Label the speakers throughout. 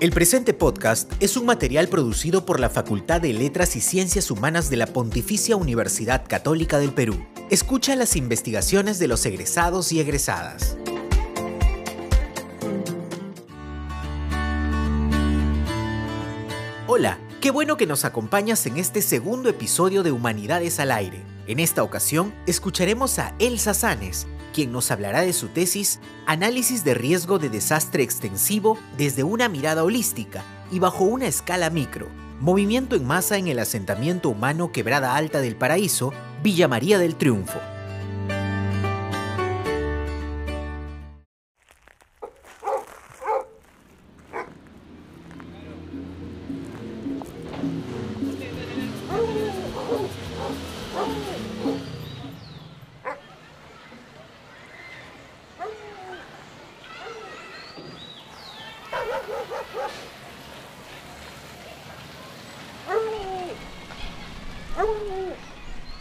Speaker 1: El presente podcast es un material producido por la Facultad de Letras y Ciencias Humanas de la Pontificia Universidad Católica del Perú. Escucha las investigaciones de los egresados y egresadas. Hola, qué bueno que nos acompañas en este segundo episodio de Humanidades al Aire. En esta ocasión, escucharemos a Elsa Sanes, quien nos hablará de su tesis Análisis de riesgo de desastre extensivo desde una mirada holística y bajo una escala micro. Movimiento en masa en el asentamiento humano Quebrada Alta del Paraíso, Villa María del Triunfo.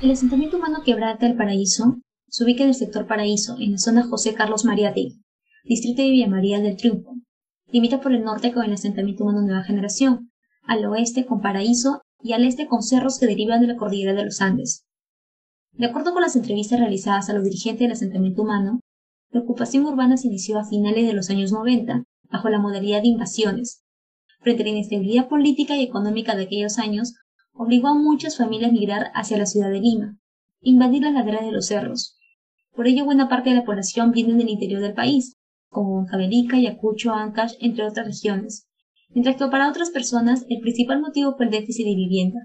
Speaker 2: El asentamiento humano Quebrada del Paraíso se ubica en el sector Paraíso, en la zona José Carlos D, distrito de Villa María del Triunfo. Limita por el norte con el asentamiento humano Nueva Generación, al oeste con Paraíso y al este con cerros que derivan de la cordillera de los Andes. De acuerdo con las entrevistas realizadas a los dirigentes del asentamiento humano, la ocupación urbana se inició a finales de los años 90, bajo la modalidad de invasiones. Frente a la inestabilidad política y económica de aquellos años, obligó a muchas familias a migrar hacia la ciudad de Lima, invadir las laderas de los cerros. Por ello, buena parte de la población viene del interior del país, como Huancavelica, Ayacucho, Ancash, entre otras regiones, mientras que para otras personas el principal motivo fue el déficit de vivienda.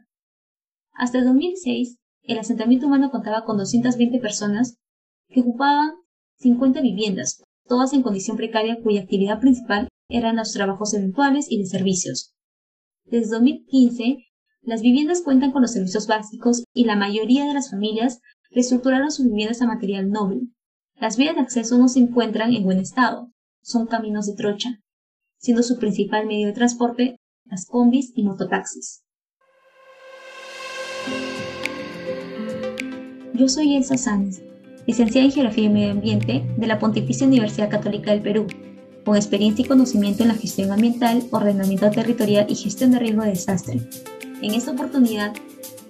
Speaker 2: Hasta el 2006, el asentamiento humano contaba con 220 personas que ocupaban 50 viviendas, todas en condición precaria cuya actividad principal eran los trabajos eventuales y de servicios. Desde 2015, las viviendas cuentan con los servicios básicos y la mayoría de las familias reestructuraron sus viviendas a material noble. Las vías de acceso no se encuentran en buen estado, son caminos de trocha, siendo su principal medio de transporte las combis y mototaxis. Yo soy Elsa Sánchez, licenciada en Geografía y Medio Ambiente de la Pontificia Universidad Católica del Perú, con experiencia y conocimiento en la gestión ambiental, ordenamiento territorial y gestión de riesgo de desastre. En esta oportunidad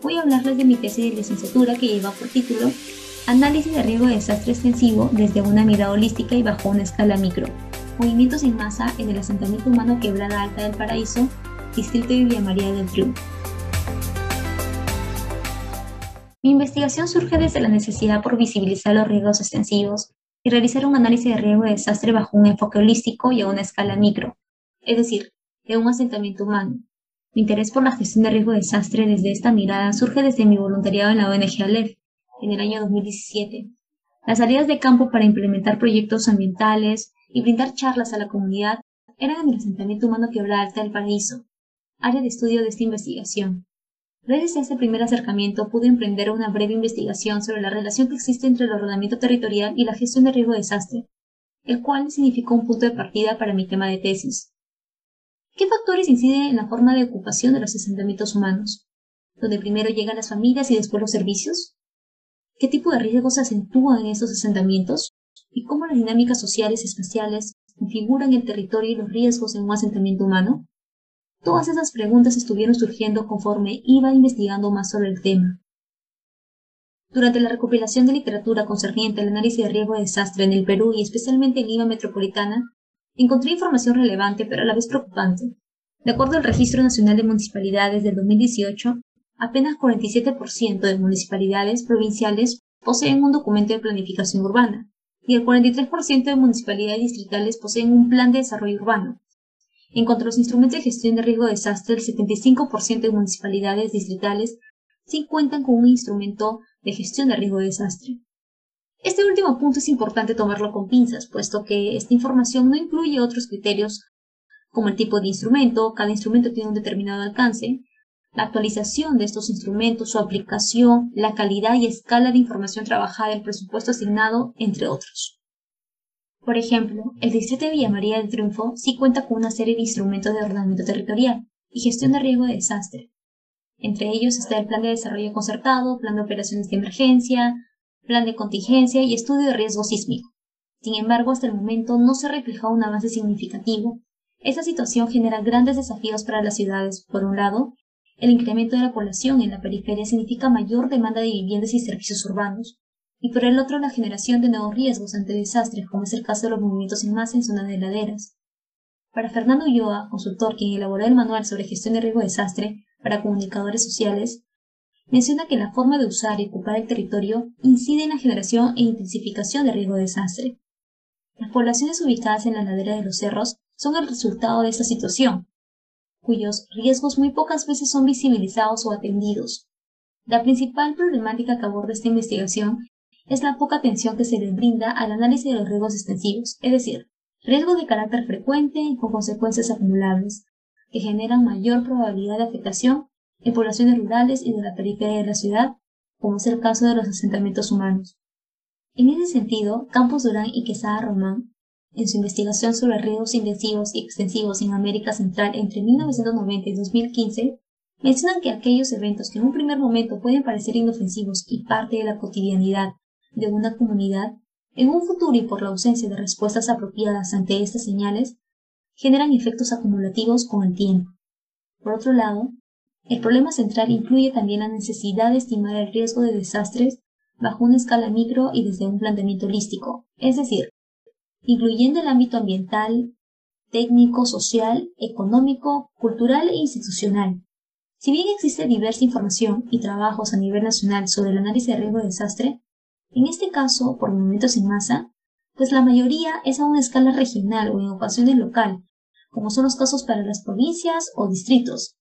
Speaker 2: voy a hablarles de mi tesis de licenciatura que lleva por título Análisis de riesgo de desastre extensivo desde una mirada holística y bajo una escala micro. Movimientos en masa en el asentamiento humano Quebrada Alta del Paraíso, distrito de Villa María del Triunfo. Mi investigación surge desde la necesidad por visibilizar los riesgos extensivos y realizar un análisis de riesgo de desastre bajo un enfoque holístico y a una escala micro, es decir, de un asentamiento humano, mi interés por la gestión de riesgo de desastre desde esta mirada surge desde mi voluntariado en la ONG Aleph en el año 2017. Las salidas de campo para implementar proyectos ambientales y brindar charlas a la comunidad eran en el asentamiento humano Quebrada Alta del Paraíso, área de estudio de esta investigación. Gracias a este primer acercamiento pude emprender una breve investigación sobre la relación que existe entre el ordenamiento territorial y la gestión de riesgo de desastre, el cual significó un punto de partida para mi tema de tesis. ¿Qué factores inciden en la forma de ocupación de los asentamientos humanos? ¿Donde primero llegan las familias y después los servicios? ¿Qué tipo de riesgos se acentúan en estos asentamientos? ¿Y cómo las dinámicas sociales y espaciales configuran el territorio y los riesgos en un asentamiento humano? Todas esas preguntas estuvieron surgiendo conforme iba investigando más sobre el tema. Durante la recopilación de literatura concerniente al análisis de riesgo de desastre en el Perú y especialmente en Lima metropolitana, encontré información relevante pero a la vez preocupante. De acuerdo al Registro Nacional de Municipalidades del 2018, apenas 47% de municipalidades provinciales poseen un documento de planificación urbana y el 43% de municipalidades distritales poseen un plan de desarrollo urbano. En cuanto a los instrumentos de gestión de riesgo de desastre, el 75% de municipalidades distritales sí cuentan con un instrumento de gestión de riesgo de desastre. Este último punto es importante tomarlo con pinzas, puesto que esta información no incluye otros criterios como el tipo de instrumento, cada instrumento tiene un determinado alcance, la actualización de estos instrumentos, su aplicación, la calidad y escala de información trabajada, el presupuesto asignado, entre otros. Por ejemplo, el Distrito de Villa María del Triunfo sí cuenta con una serie de instrumentos de ordenamiento territorial y gestión de riesgo de desastre. Entre ellos está el Plan de Desarrollo Concertado, Plan de Operaciones de Emergencia, plan de contingencia y estudio de riesgo sísmico. Sin embargo, hasta el momento no se ha reflejado un avance significativo Esta situación genera grandes desafíos para las ciudades. Por un lado, el incremento de la población en la periferia significa mayor demanda de viviendas y servicios urbanos, y por el otro la generación de nuevos riesgos ante desastres, como es el caso de los movimientos en masa en zonas de laderas. Para Fernando Ulloa, consultor quien elaboró el manual sobre gestión de riesgo de desastre para comunicadores sociales, menciona que la forma de usar y ocupar el territorio incide en la generación e intensificación de riesgo de desastre. Las poblaciones ubicadas en la ladera de los cerros son el resultado de esta situación, cuyos riesgos muy pocas veces son visibilizados o atendidos. La principal problemática que aborda esta investigación es la poca atención que se le brinda al análisis de los riesgos extensivos, es decir, riesgos de carácter frecuente y con consecuencias acumulables, que generan mayor probabilidad de afectación en poblaciones rurales y de la periferia de la ciudad, como es el caso de los asentamientos humanos. En ese sentido, Campos Durán y Quesada Román en su investigación sobre riesgos intensivos y extensivos en América Central entre 1990 y 2015, mencionan que aquellos eventos que en un primer momento pueden parecer inofensivos y parte de la cotidianidad de una comunidad, en un futuro y por la ausencia de respuestas apropiadas ante estas señales, generan efectos acumulativos con el tiempo. Por otro lado, el problema central incluye también la necesidad de estimar el riesgo de desastres bajo una escala micro y desde un planteamiento holístico, es decir, incluyendo el ámbito ambiental, técnico, social, económico, cultural e institucional. Si bien existe diversa información y trabajos a nivel nacional sobre el análisis de riesgo de desastre, en este caso por movimientos en masa, pues la mayoría es a una escala regional o en ocasiones local, como son los casos para las provincias o distritos,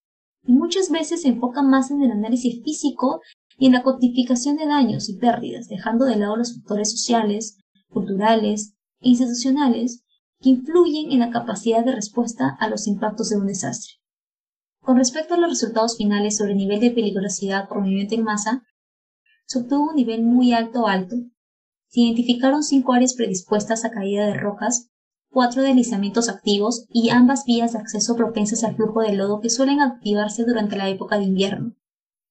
Speaker 2: y muchas veces se enfoca más en el análisis físico y en la cuantificación de daños y pérdidas, dejando de lado los factores sociales, culturales, e institucionales que influyen en la capacidad de respuesta a los impactos de un desastre. Con respecto a los resultados finales sobre el nivel de peligrosidad por movimiento en masa, se obtuvo un nivel muy alto alto. Se identificaron cinco áreas predispuestas a caída de rocas, cuatro deslizamientos activos y ambas vías de acceso propensas al flujo de lodo que suelen activarse durante la época de invierno.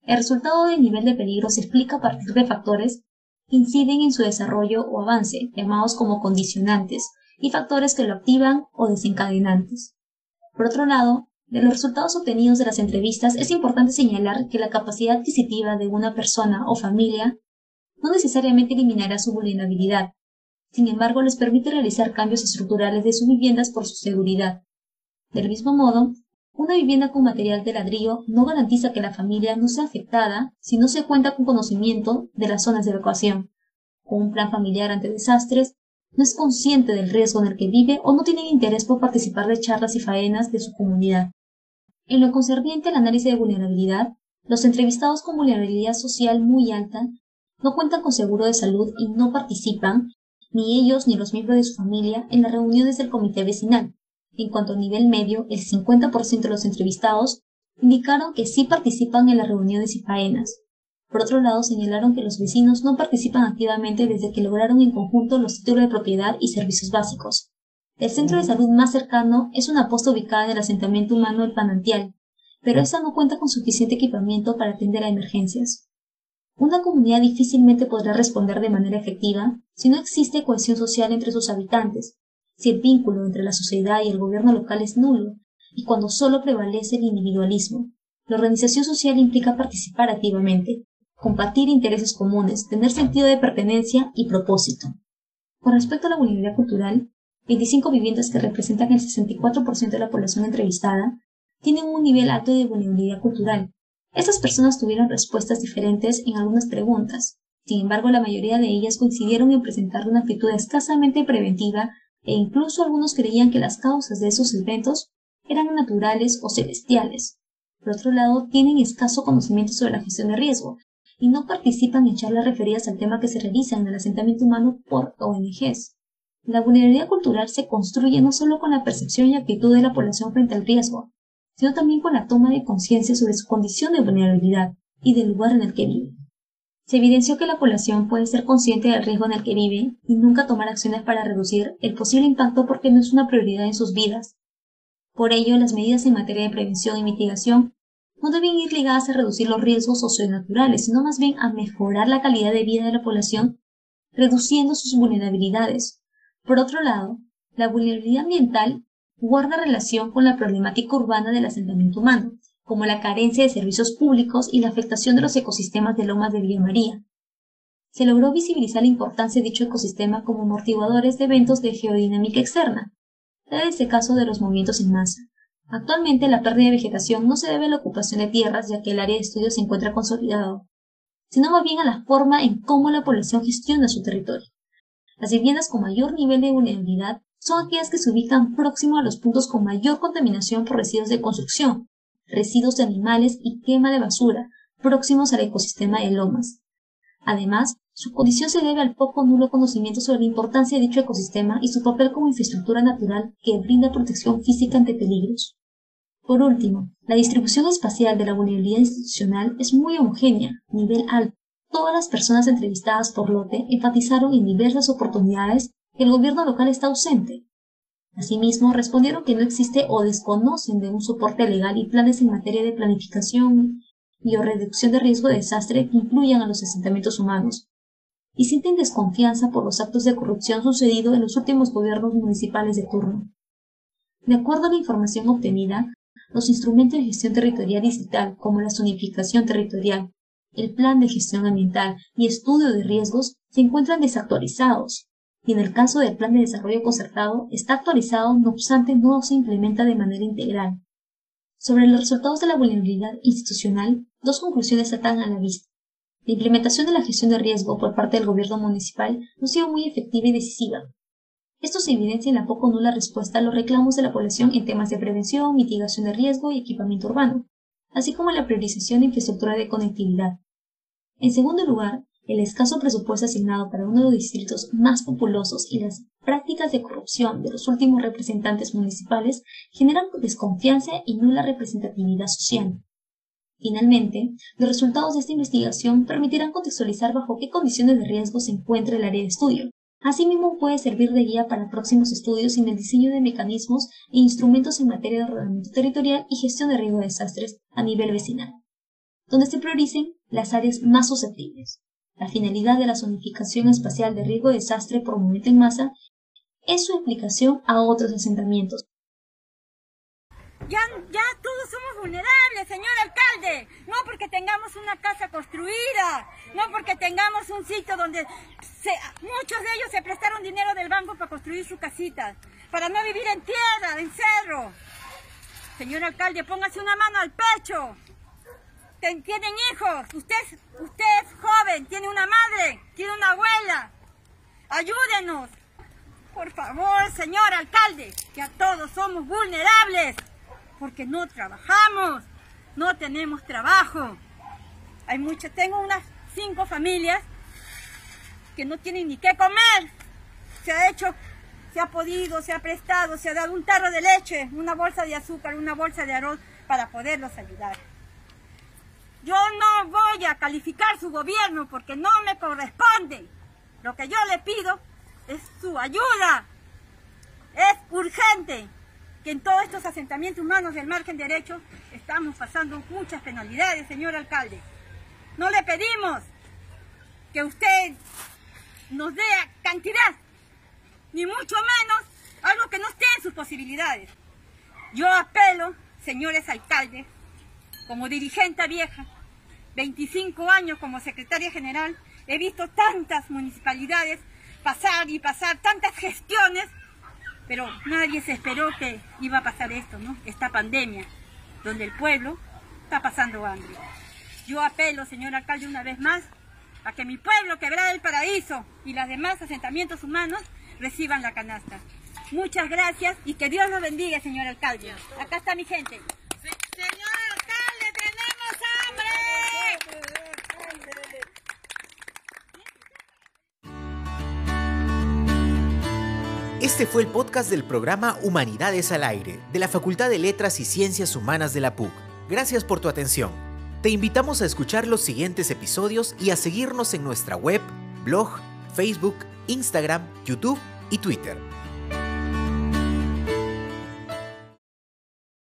Speaker 2: El resultado del nivel de peligro se explica a partir de factores inciden en su desarrollo o avance, llamados como condicionantes, y factores que lo activan o desencadenantes. Por otro lado, de los resultados obtenidos de las entrevistas es importante señalar que la capacidad adquisitiva de una persona o familia no necesariamente eliminará su vulnerabilidad, sin embargo les permite realizar cambios estructurales de sus viviendas por su seguridad. Del mismo modo, una vivienda con material de ladrillo no garantiza que la familia no sea afectada si no se cuenta con conocimiento de las zonas de evacuación, con un plan familiar ante desastres, no es consciente del riesgo en el que vive o no tiene interés por participar de charlas y faenas de su comunidad. En lo concerniente al análisis de vulnerabilidad, los entrevistados con vulnerabilidad social muy alta no cuentan con seguro de salud y no participan, ni ellos ni los miembros de su familia, en las reuniones del comité vecinal, en cuanto a nivel medio, el 50% de los entrevistados indicaron que sí participan en las reuniones y faenas. Por otro lado, señalaron que los vecinos no participan activamente desde que lograron en conjunto los títulos de propiedad y servicios básicos. El centro de salud más cercano es una posta ubicada en el asentamiento humano El Panantial, pero esa no cuenta con suficiente equipamiento para atender a emergencias. Una comunidad difícilmente podrá responder de manera efectiva si no existe cohesión social entre sus habitantes, si el vínculo entre la sociedad y el gobierno local es nulo, y cuando solo prevalece el individualismo. La organización social implica participar activamente, compartir intereses comunes, tener sentido de pertenencia y propósito. Con respecto a la vulnerabilidad cultural, 25 viviendas que representan el 64% de la población entrevistada tienen un nivel alto de vulnerabilidad cultural. Estas personas tuvieron respuestas diferentes en algunas preguntas. Sin embargo, la mayoría de ellas coincidieron en presentar una actitud escasamente preventiva e incluso algunos creían que las causas de esos eventos eran naturales o celestiales. Por otro lado, tienen escaso conocimiento sobre la gestión de riesgo y no participan en charlas referidas al tema que se realiza en el asentamiento humano por ONGs. La vulnerabilidad cultural se construye no solo con la percepción y actitud de la población frente al riesgo, sino también con la toma de conciencia sobre su condición de vulnerabilidad y del lugar en el que vive. Se evidenció que la población puede ser consciente del riesgo en el que vive y nunca tomar acciones para reducir el posible impacto porque no es una prioridad en sus vidas. Por ello, las medidas en materia de prevención y mitigación no deben ir ligadas a reducir los riesgos socionaturales, sino más bien a mejorar la calidad de vida de la población, reduciendo sus vulnerabilidades. Por otro lado, la vulnerabilidad ambiental guarda relación con la problemática urbana del asentamiento humano, como la carencia de servicios públicos y la afectación de los ecosistemas de Lomas de Villa María. Se logró visibilizar la importancia de dicho ecosistema como amortiguadores de eventos de geodinámica externa, tal es el caso de los movimientos en masa. Actualmente la pérdida de vegetación no se debe a la ocupación de tierras ya que el área de estudio se encuentra consolidado, sino más bien a la forma en cómo la población gestiona su territorio. Las viviendas con mayor nivel de vulnerabilidad son aquellas que se ubican próximo a los puntos con mayor contaminación por residuos de construcción, residuos de animales y quema de basura, próximos al ecosistema de lomas. Además, su condición se debe al poco nulo conocimiento sobre la importancia de dicho ecosistema y su papel como infraestructura natural que brinda protección física ante peligros. Por último, la distribución espacial de la vulnerabilidad institucional es muy homogénea, nivel alto. Todas las personas entrevistadas por Lote enfatizaron en diversas oportunidades el gobierno local está ausente. Asimismo, respondieron que no existe o desconocen de un soporte legal y planes en materia de planificación y o reducción de riesgo de desastre que incluyan a los asentamientos humanos, y sienten desconfianza por los actos de corrupción sucedidos en los últimos gobiernos municipales de turno. De acuerdo a la información obtenida, los instrumentos de gestión territorial digital, como la zonificación territorial, el plan de gestión ambiental y estudio de riesgos, se encuentran desactualizados, y en el caso del Plan de Desarrollo Concertado está actualizado, no obstante no se implementa de manera integral. Sobre los resultados de la vulnerabilidad institucional, dos conclusiones saltan a la vista. La implementación de la gestión de riesgo por parte del gobierno municipal no ha sido muy efectiva y decisiva. Esto se evidencia en la poco nula respuesta a los reclamos de la población en temas de prevención, mitigación de riesgo y equipamiento urbano, así como la priorización de infraestructura de conectividad. En segundo lugar, el escaso presupuesto asignado para uno de los distritos más populosos y las prácticas de corrupción de los últimos representantes municipales generan desconfianza y nula representatividad social. Finalmente, los resultados de esta investigación permitirán contextualizar bajo qué condiciones de riesgo se encuentra el área de estudio. Asimismo, puede servir de guía para próximos estudios en el diseño de mecanismos e instrumentos en materia de ordenamiento territorial y gestión de riesgo de desastres a nivel vecinal, donde se prioricen las áreas más susceptibles. La finalidad de la zonificación espacial de riesgo de desastre por momento en masa es su aplicación a otros asentamientos.
Speaker 3: Ya, ya todos somos vulnerables, señor alcalde. No porque tengamos una casa construida, no porque tengamos un sitio donde muchos de ellos se prestaron dinero del banco para construir su casita, para no vivir en tierra, en cerro. Señor alcalde, póngase una mano al pecho tienen hijos, usted, usted es joven, tiene una madre, tiene una abuela. Ayúdenos. Por favor, señor alcalde, que a todos somos vulnerables, porque no trabajamos, no tenemos trabajo. Hay muchas, tengo unas cinco familias que no tienen ni qué comer. Se ha hecho, se ha podido, se ha prestado, se ha dado un tarro de leche, una bolsa de azúcar, una bolsa de arroz para poderlos ayudar. Yo no voy a calificar su gobierno porque no me corresponde. Lo que yo le pido es su ayuda. Es urgente que en todos estos asentamientos humanos del margen derecho estamos pasando muchas penalidades, señor alcalde. No le pedimos que usted nos dé cantidad, ni mucho menos algo que no esté en sus posibilidades. Yo apelo, señores alcaldes, como dirigente vieja, 25 años como secretaria general, he visto tantas municipalidades pasar y pasar, tantas gestiones, pero nadie se esperó que iba a pasar esto, ¿no? Esta pandemia, donde el pueblo está pasando hambre. Yo apelo, señor alcalde, una vez más, a que mi pueblo, Quebrada del Paraíso y los demás asentamientos humanos reciban la canasta. Muchas gracias y que Dios los bendiga, señor alcalde. Acá está mi gente.
Speaker 1: Este fue el podcast del programa Humanidades al Aire de la Facultad de Letras y Ciencias Humanas de la PUC. Gracias por tu atención. Te invitamos a escuchar los siguientes episodios y a seguirnos en nuestra web, blog, Facebook, Instagram, YouTube y Twitter.